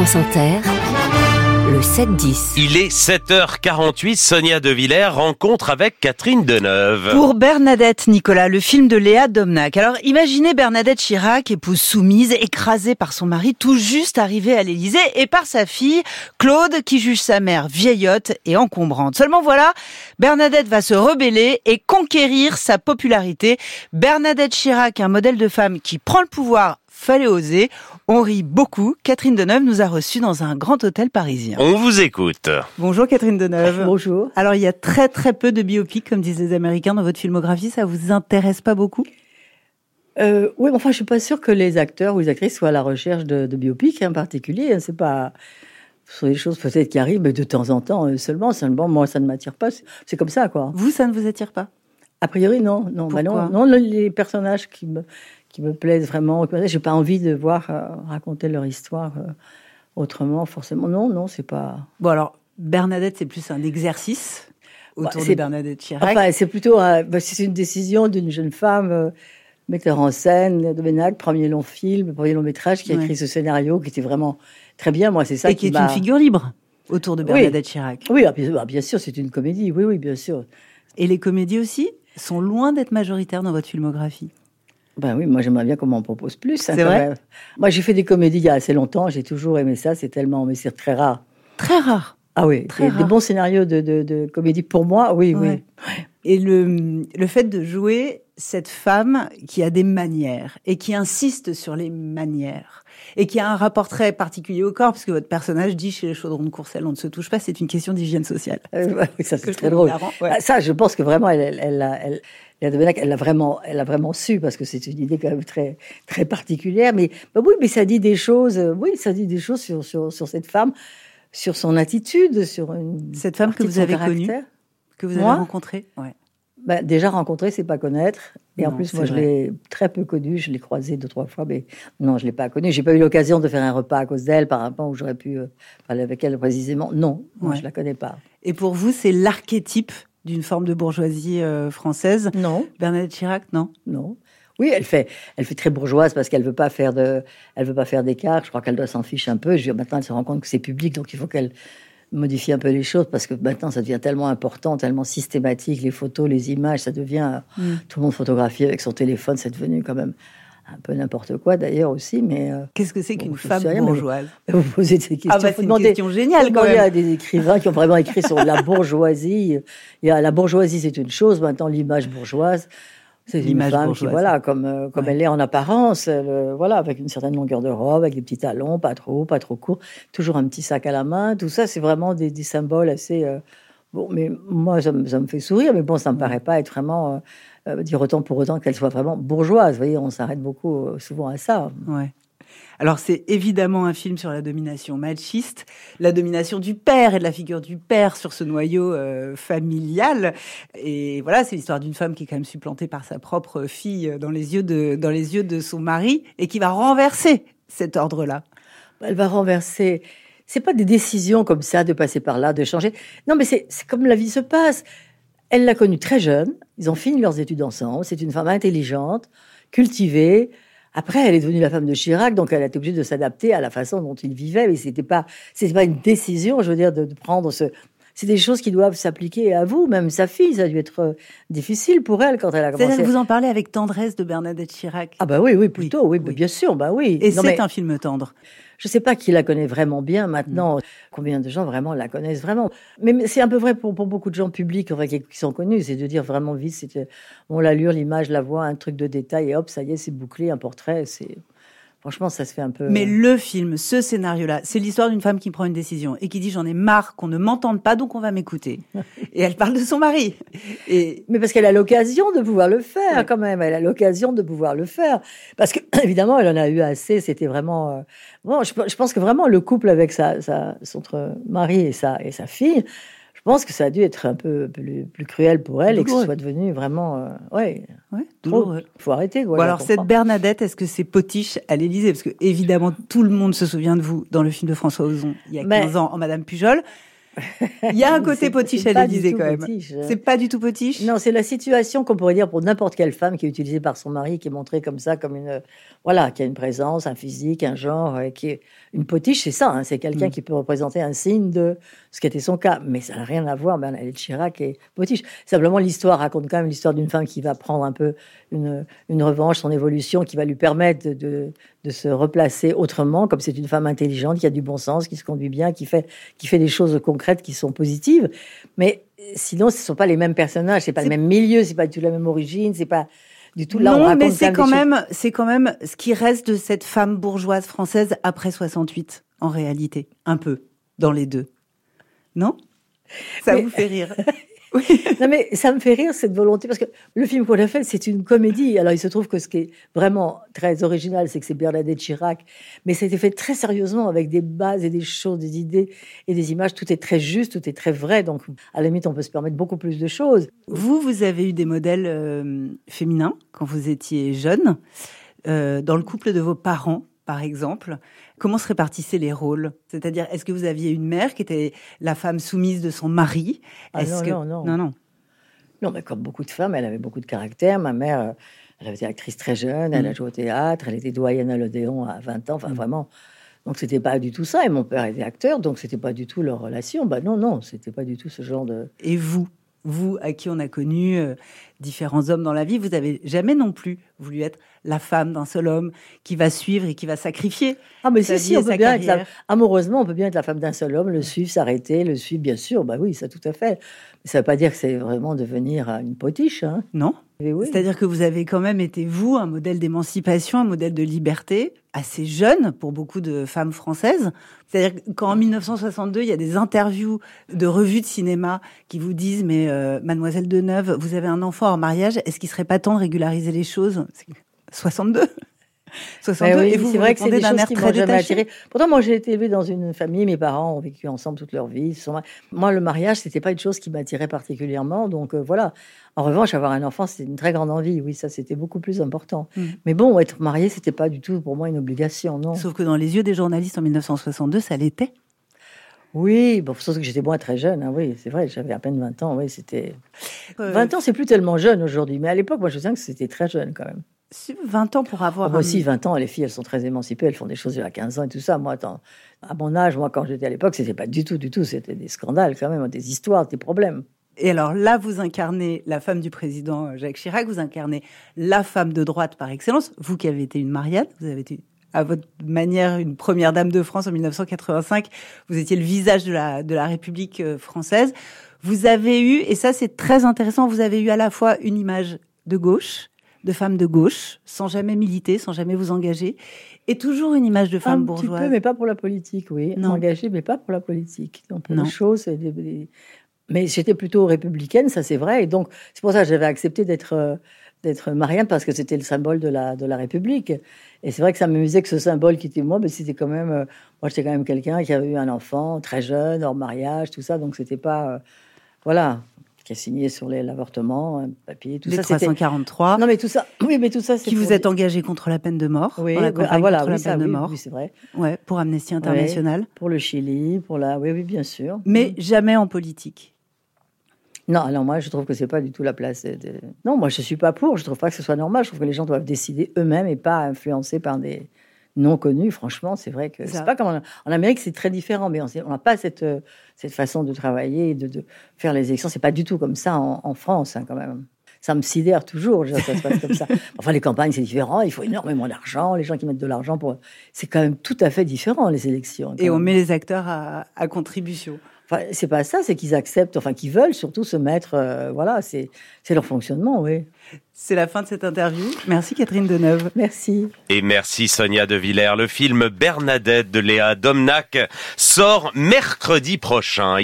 France Inter, le 7-10. Il est 7h48, Sonia De Villers rencontre avec Catherine Deneuve. Pour Bernadette Nicolas, le film de Léa Domnac. Alors imaginez Bernadette Chirac, épouse soumise, écrasée par son mari, tout juste arrivé à l'Élysée, et par sa fille, Claude, qui juge sa mère vieillotte et encombrante. Seulement voilà, Bernadette va se rebeller et conquérir sa popularité. Bernadette Chirac, un modèle de femme qui prend le pouvoir fallait oser. On rit beaucoup. Catherine Deneuve nous a reçus dans un grand hôtel parisien. On vous écoute. Bonjour Catherine Deneuve. Bonjour. Alors il y a très très peu de biopics, comme disent les Américains, dans votre filmographie. Ça vous intéresse pas beaucoup? Euh, Oui, enfin je suis pas sûre que les acteurs ou les actrices soient à la recherche de, de biopics en particulier. C'est pas ce sont des choses peut-être qui arrivent, mais de temps en temps euh, seulement. Seulement, moi, ça ne m'attire pas. C'est comme ça, quoi. Vous, ça ne vous attire pas? A priori, non. Non, bah non, non, les personnages qui me, qui me plaisent vraiment. J'ai pas envie de voir euh, raconter leur histoire euh, autrement, forcément. Non, non, c'est pas. Bon, alors, Bernadette, c'est plus un exercice autour Bah, de Bernadette Chirac. Enfin, c'est plutôt bah, c'est une décision d'une jeune femme, euh, metteur en scène, de premier long film, premier long métrage, qui a Ouais. écrit ce scénario qui était vraiment très bien. Moi, c'est ça et qui est une figure libre autour de Oui. Bernadette Chirac. Oui, ah, bien, ah, bien sûr, c'est une comédie. Oui, oui, bien sûr. Et les comédies aussi sont loin d'être majoritaires dans votre filmographie. Ben oui, moi j'aimerais bien qu'on m'en propose plus. hein, C'est vrai même. Moi j'ai fait des comédies il y a assez longtemps, j'ai toujours aimé ça, c'est tellement, mais c'est très rare. Très rare. Ah oui, Très des, rare. des bons scénarios de, de, de comédie pour moi, oui, Ouais. oui. Et le, le fait de jouer cette femme qui a des manières et qui insiste sur les manières et qui a un rapport très particulier au corps, parce que votre personnage dit chez les chaudrons de Courcelles, on ne se touche pas, c'est une question d'hygiène sociale. Euh, oui, ça c'est très drôle. ouais. Ah, Ça, je pense que vraiment, elle, elle, elle, a- elle, elle l'a vraiment, elle a vraiment su parce que c'est une idée quand même très, très particulière. Mais bah oui, mais ça dit des choses. euh, Oui, ça dit des choses sur, sur, sur cette femme, sur son attitude, sur une Cette femme que vous avez connue, que vous avez Moi? rencontrée. Ouais. Bah, déjà rencontrer, c'est pas connaître. Et en plus, moi, je l'ai très peu connue. Je l'ai croisée deux, trois fois, mais non, je l'ai pas connue. J'ai pas eu l'occasion de faire un repas à cause d'elle, par rapport où j'aurais pu euh, parler avec elle précisément. Non, moi, Ouais. je la connais pas. Et pour vous, c'est l'archétype d'une forme de bourgeoisie euh, française? Non, Bernadette Chirac, non? Non. Oui, elle fait, elle fait très bourgeoise parce qu'elle veut pas faire de, elle veut pas faire d'écart. Je crois qu'elle doit s'en fiche un peu. Je maintenant, elle se rend compte que c'est public, donc il faut qu'elle modifie un peu les choses parce que maintenant, ça devient tellement important, tellement systématique. Les photos, les images, ça devient Mm. tout le monde photographie avec son téléphone. C'est devenu quand même un peu n'importe quoi d'ailleurs aussi, mais. euh, Qu'est-ce que c'est qu'une femme mais- bourgeoise Vous posez des questions. Ah bah, c'est une demander- question géniale quand demander même. à des écrivains qui ont vraiment écrit sur la bourgeoisie. Il y a, la bourgeoisie, c'est une chose. Maintenant, l'image bourgeoise, c'est une L'image femme qui, voilà, comme, euh, comme Ouais. elle est en apparence, elle, euh, voilà, avec une certaine longueur de robe, avec des petits talons, pas trop hauts, pas trop courts, toujours un petit sac à la main. Tout ça, c'est vraiment des, des symboles assez. euh, bon, mais moi, ça me, ça me fait sourire, mais bon, ça me paraît pas être vraiment. euh, dire autant pour autant qu'elle soit vraiment bourgeoise. Vous voyez, on s'arrête beaucoup souvent à ça. Ouais. Alors c'est évidemment un film sur la domination machiste, la domination du père et de la figure du père sur ce noyau euh, familial. Et voilà, c'est l'histoire d'une femme qui est quand même supplantée par sa propre fille euh, dans les yeux de dans les yeux de son mari et qui va renverser cet ordre-là. elle va renverser. C'est pas des décisions comme ça de passer par là, de changer. Non, mais c'est comme la vie se passe. Elle l'a connue très jeune. Ils ont fini leurs études ensemble. C'est une femme intelligente, cultivée. Après, elle est devenue la femme de Chirac, donc elle a été obligée de s'adapter à la façon dont il vivait. Mais c'était pas, c'était pas une décision, je veux dire, de, de prendre ce. C'est des choses qui doivent s'appliquer à vous, même sa fille. Ça a dû être euh, difficile pour elle quand elle a commencé. vous en parlez avec tendresse de Bernadette Chirac. Ah bah oui, oui, plutôt, oui, oui. bien sûr, bah oui. et c'est mais- un film tendre. Je ne sais pas qui la connaît vraiment bien maintenant, combien de gens vraiment la connaissent vraiment. Mais, c'est un peu vrai pour, pour beaucoup de gens publics qui, qui sont connus, c'est de dire vraiment vite, c'est euh, on l'allure, l'image, la voix, un truc de détail, et hop, ça y est, c'est bouclé, un portrait. C'est Franchement, ça se fait un peu. Mais le film, ce scénario-là, c'est l'histoire d'une femme qui prend une décision et qui dit j'en ai marre qu'on ne m'entende pas, donc on va m'écouter. et elle parle de son mari. Et Mais parce qu'elle a l'occasion de pouvoir le faire, Ouais. quand même. Elle a l'occasion de pouvoir le faire. Parce que, évidemment, elle en a eu assez. C'était vraiment. euh, Bon, je, je pense que vraiment, le couple avec sa, sa, son mari et sa, et sa fille, je pense que ça a dû être un peu plus, plus cruel pour elle et que ce soit devenu vraiment. euh, ouais, ouais, trop. douloureux. Il faut arrêter. Quoi, Bon, alors cette. Bernadette, est-ce que c'est potiche à l'Élysée? Parce que évidemment tout le monde se souvient de vous dans le film de François Ozon il y a Mais- 15 ans en Madame Pujol. Il y a un côté potiche à l'Élysée quand même. potiche. C'est pas du tout potiche? Non, c'est la situation qu'on pourrait dire pour n'importe quelle femme qui est utilisée par son mari, qui est montrée comme ça, comme une, voilà, qui a une présence, un physique, un genre, qui est une potiche, c'est ça. hein, c'est quelqu'un Mm. qui peut représenter un signe de ce qui était son cas, mais ça n'a rien à voir. Bernadette Chirac et potiche. Simplement, l'histoire raconte quand même l'histoire d'une femme qui va prendre un peu une, une revanche, son évolution, qui va lui permettre de, de, de se replacer autrement, comme c'est une femme intelligente, qui a du bon sens, qui se conduit bien, qui fait, qui fait des choses concrètes qui sont positives. Mais sinon, ce ne sont pas les mêmes personnages, c'est pas le même milieu, c'est pas du tout la même origine, c'est pas du tout là. on non, mais c'est quand même c'est quand même ce qui reste de cette femme bourgeoise française après 68, en réalité, un peu dans les deux. Non? Ça Mais- vous fait rire Non, mais ça me fait rire cette volonté parce que le film qu'on a fait, c'est une comédie. Alors il se trouve que ce qui est vraiment très original, c'est que c'est Bernadette Chirac, mais ça a été fait très sérieusement avec des bases et des choses, des idées et des images. Tout est très juste, tout est très vrai. Donc à la limite, on peut se permettre beaucoup plus de choses. Vous, vous avez eu des modèles euh, féminins quand vous étiez jeune, euh, dans le couple de vos parents, par exemple. Comment se répartissaient les rôles? C'est-à-dire, est-ce que vous aviez une mère qui était la femme soumise de son mari? Ah non, que... non, non. non, non. Non, mais comme beaucoup de femmes, elle avait beaucoup de caractère. Ma mère, euh, elle avait été actrice très jeune, elle a Mm. joué au théâtre, elle était doyenne à l'Odéon à 20 ans, enfin Mm. vraiment. Donc c'était pas du tout ça. Et mon père était acteur, donc c'était pas du tout leur relation. Bah non, non, c'était pas du tout ce genre de. Et vous, vous à qui on a connu euh, différents hommes dans la vie, vous avez jamais non plus voulu être la femme d'un seul homme qui va suivre et qui va sacrifier Ah, mais sa si, vie si, on peut bien être la- amoureusement, on peut bien être la femme d'un seul homme, le suivre, s'arrêter, le suivre, bien sûr. Bah oui, ça tout à fait. Mais ça veut pas dire que c'est vraiment devenir euh, une potiche. Hein. Non oui. C'est-à-dire que vous avez quand même été, vous, un modèle d'émancipation, un modèle de liberté, assez jeune pour beaucoup de femmes françaises. C'est-à-dire qu'en 1962, il y a des interviews de revues de cinéma qui vous disent, mais euh, mademoiselle Deneuve, vous avez un enfant en mariage, est-ce qu'il serait pas temps de régulariser les choses? C'est 62 62 Ouais, oui, et vous, c'est vrai que c'est des choses qui très m'ont jamais attiré. Pourtant, moi, j'ai été élevée dans une famille. Mes parents ont vécu ensemble toute leur vie. sont- Moi, le mariage, c'était pas une chose qui m'attirait particulièrement. Donc euh, voilà. En revanche, avoir un enfant, c'était une très grande envie. Oui, ça, c'était beaucoup plus important. Mm. Mais bon, être marié, c'était pas du tout pour moi une obligation, non. Sauf que dans les yeux des journalistes en 1962, ça l'était. Oui, bon, sauf que j'étais moins très jeune. hein, oui, c'est vrai, j'avais à peine 20 ans. Oui, c'était. Euh, 20 ans, c'est plus tellement jeune aujourd'hui. Mais à l'époque, moi, je sais que c'était très jeune quand même. 20 ans pour avoir Moi un- aussi, 20 ans, les filles, elles sont très émancipées, elles font des choses a 15 ans et tout ça. Moi, attends, à mon âge, moi, quand j'étais à l'époque, c'était pas du tout, du tout. C'était des scandales quand même, des histoires, des problèmes. Et alors là, vous incarnez la femme du président euh, Jacques Chirac, vous incarnez la femme de droite par excellence, vous qui avez été une Marianne, vous avez été à votre manière une première dame de France en 1985, vous étiez le visage de la, de la République euh, française. Vous avez eu, et ça c'est très intéressant, vous avez eu à la fois une image de gauche, de femme de gauche, sans jamais militer, sans jamais vous engager, et toujours une image de femme Un bourgeoise. petit peu, mais pas pour la politique, oui. Non. Engagée, mais pas pour la politique. Donc, pour Non. les choses, mais j'étais plutôt républicaine, ça c'est vrai. Et donc, c'est pour ça que j'avais accepté d'être euh, d'être Marianne parce que c'était le symbole de la, de la République. Et c'est vrai que ça m'amusait que ce symbole qui était moi, mais c'était quand même, euh, moi j'étais quand même quelqu'un qui avait eu un enfant très jeune, hors mariage, tout ça. Donc c'était pas, euh, voilà, qui a signé sur l'avortement, un papier, tout les ça. c'était- 343, Non mais tout ça, oui, mais tout ça c'est qui vous pour- êtes engagé contre la peine de mort, Oui, dans la ah, voilà, contre oui, la ça, peine de mort. oui, c'est vrai. Ouais, pour Amnesty International, Pour le Chili, pour la, oui, oui, bien sûr. mais jamais en politique. Non, alors moi, je trouve que c'est pas du tout la place. de- Non, moi, je suis pas pour. Je trouve pas que ce soit normal. Je trouve que les gens doivent décider eux-mêmes et pas influencés par des non connus. Franchement, c'est vrai que c'est pas comme en, en Amérique, c'est très différent. Mais on n'a pas cette euh, cette façon de travailler, de, de faire les élections. C'est pas du tout comme ça en, en France, hein, quand même. Ça me sidère toujours. je veux dire, ça se passe comme ça. Enfin, les campagnes, c'est différent. Il faut énormément d'argent. Les gens qui mettent de l'argent pour, c'est quand même tout à fait différent les élections. Et on même. met les acteurs à, à contribution. Enfin, c'est pas ça, c'est qu'ils acceptent, enfin, qu'ils veulent surtout se mettre, euh, voilà, c'est c'est leur fonctionnement, oui. C'est la fin de cette interview. Merci Catherine Deneuve. Merci. Et merci Sonia De Villers. Le film Bernadette de Léa Domnac sort mercredi prochain.